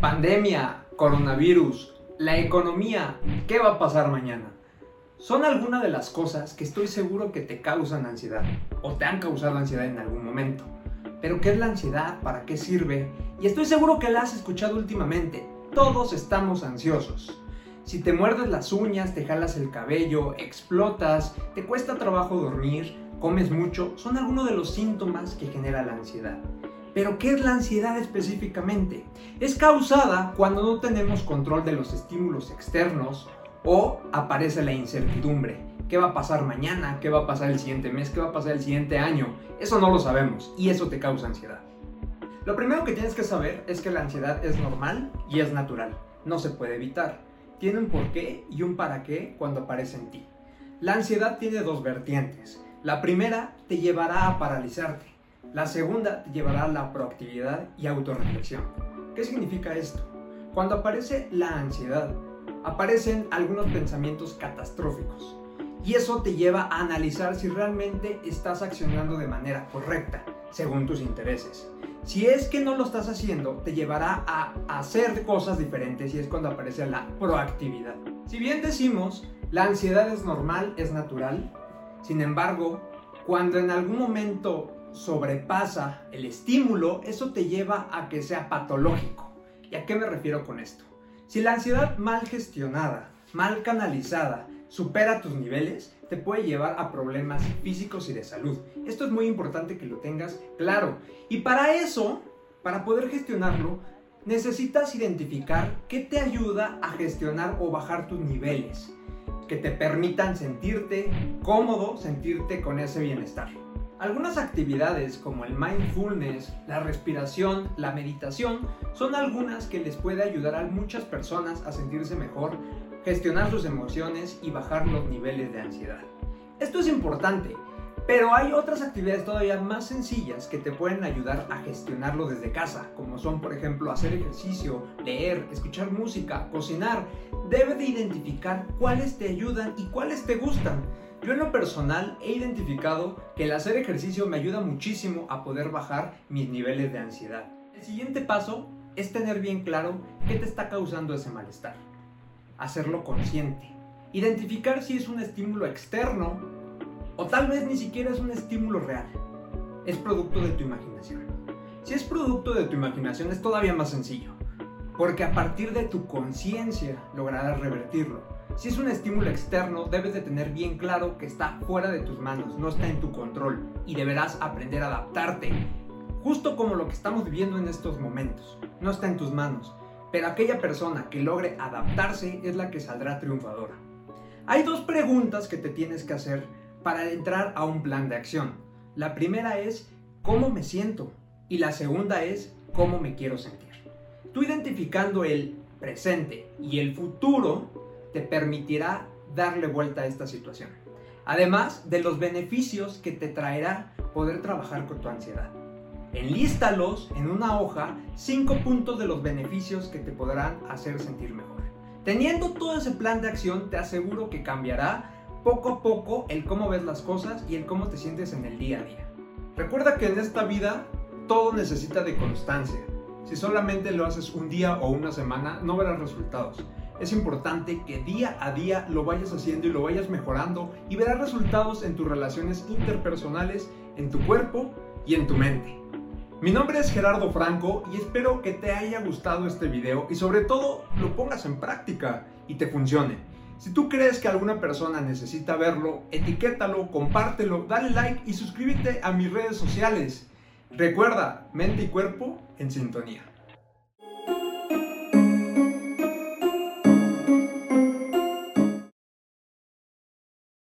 Pandemia, coronavirus, la economía, ¿qué va a pasar mañana? Son algunas de las cosas que estoy seguro que te causan ansiedad o te han causado ansiedad en algún momento. Pero ¿qué es la ansiedad? ¿Para qué sirve? Y estoy seguro que la has escuchado últimamente. Todos estamos ansiosos. Si te muerdes las uñas, te jalas el cabello, explotas, te cuesta trabajo dormir, comes mucho, son algunos de los síntomas que genera la ansiedad. Pero ¿qué es la ansiedad específicamente? Es causada cuando no tenemos control de los estímulos externos o aparece la incertidumbre. ¿Qué va a pasar mañana? ¿Qué va a pasar el siguiente mes? ¿Qué va a pasar el siguiente año? Eso no lo sabemos y eso te causa ansiedad. Lo primero que tienes que saber es que la ansiedad es normal y es natural. No se puede evitar. Tiene un porqué y un para qué cuando aparece en ti. La ansiedad tiene dos vertientes. La primera te llevará a paralizarte la segunda te llevará a la proactividad y autorreflexión. ¿Qué significa esto? Cuando aparece la ansiedad, aparecen algunos pensamientos catastróficos. Y eso te lleva a analizar si realmente estás accionando de manera correcta, según tus intereses. Si es que no lo estás haciendo, te llevará a hacer cosas diferentes y es cuando aparece la proactividad. Si bien decimos, la ansiedad es normal, es natural, sin embargo, cuando en algún momento sobrepasa el estímulo, eso te lleva a que sea patológico. ¿Y a qué me refiero con esto? Si la ansiedad mal gestionada, mal canalizada, supera tus niveles, te puede llevar a problemas físicos y de salud. Esto es muy importante que lo tengas claro. Y para eso, para poder gestionarlo, necesitas identificar qué te ayuda a gestionar o bajar tus niveles, que te permitan sentirte cómodo, sentirte con ese bienestar. Algunas actividades como el mindfulness, la respiración, la meditación, son algunas que les puede ayudar a muchas personas a sentirse mejor, gestionar sus emociones y bajar los niveles de ansiedad. Esto es importante, pero hay otras actividades todavía más sencillas que te pueden ayudar a gestionarlo desde casa, como son por ejemplo hacer ejercicio, leer, escuchar música, cocinar. Debes de identificar cuáles te ayudan y cuáles te gustan. Yo en lo personal he identificado que el hacer ejercicio me ayuda muchísimo a poder bajar mis niveles de ansiedad. El siguiente paso es tener bien claro qué te está causando ese malestar. Hacerlo consciente. Identificar si es un estímulo externo o tal vez ni siquiera es un estímulo real. Es producto de tu imaginación. Si es producto de tu imaginación es todavía más sencillo. Porque a partir de tu conciencia lograrás revertirlo si es un estímulo externo, debes de tener bien claro que está fuera de tus manos, no está en tu control y deberás aprender a adaptarte. Justo como lo que estamos viviendo en estos momentos, no está en tus manos, pero aquella persona que logre adaptarse es la que saldrá triunfadora. Hay dos preguntas que te tienes que hacer para entrar a un plan de acción. La primera es ¿cómo me siento? Y la segunda es ¿cómo me quiero sentir? Tú identificando el presente y el futuro te permitirá darle vuelta a esta situación. Además de los beneficios que te traerá poder trabajar con tu ansiedad. Enlístalos en una hoja cinco puntos de los beneficios que te podrán hacer sentir mejor. Teniendo todo ese plan de acción, te aseguro que cambiará poco a poco el cómo ves las cosas y el cómo te sientes en el día a día. Recuerda que en esta vida todo necesita de constancia. Si solamente lo haces un día o una semana, no verás resultados es importante que día a día lo vayas haciendo y lo vayas mejorando y verás resultados en tus relaciones interpersonales, en tu cuerpo y en tu mente. Mi nombre es Gerardo Franco y espero que te haya gustado este video y sobre todo lo pongas en práctica y te funcione. Si tú crees que alguna persona necesita verlo, etiquétalo, compártelo, dale like y suscríbete a mis redes sociales. Recuerda, mente y cuerpo en sintonía.